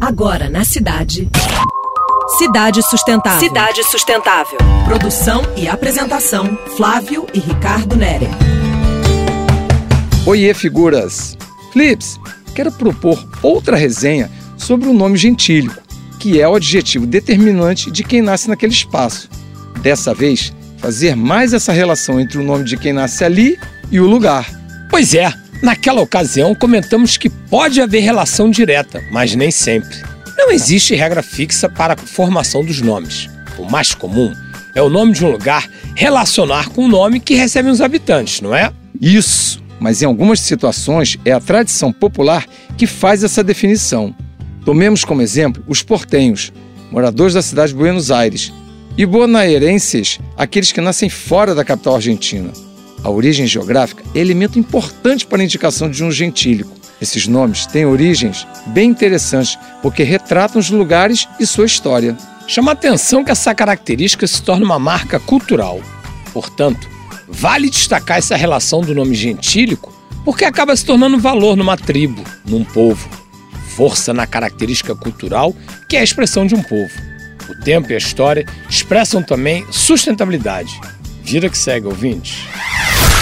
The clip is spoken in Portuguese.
Agora na cidade. Cidade Sustentável. Cidade Sustentável. Produção e apresentação: Flávio e Ricardo Nere. Oiê, figuras! Flips, quero propor outra resenha sobre o nome gentílico, que é o adjetivo determinante de quem nasce naquele espaço. Dessa vez, fazer mais essa relação entre o nome de quem nasce ali e o lugar. Pois é, naquela ocasião comentamos que pode haver relação direta, mas nem sempre. Não existe regra fixa para a formação dos nomes. O mais comum é o nome de um lugar relacionar com o nome que recebem os habitantes, não é? Isso, mas em algumas situações é a tradição popular que faz essa definição. Tomemos como exemplo os portenhos, moradores da cidade de Buenos Aires, e bonaerenses, aqueles que nascem fora da capital argentina. A origem geográfica é elemento importante para a indicação de um gentílico. Esses nomes têm origens bem interessantes porque retratam os lugares e sua história. Chama atenção que essa característica se torna uma marca cultural. Portanto, vale destacar essa relação do nome gentílico porque acaba se tornando valor numa tribo, num povo. Força na característica cultural que é a expressão de um povo. O tempo e a história expressam também sustentabilidade. Vida que segue, ouvinte.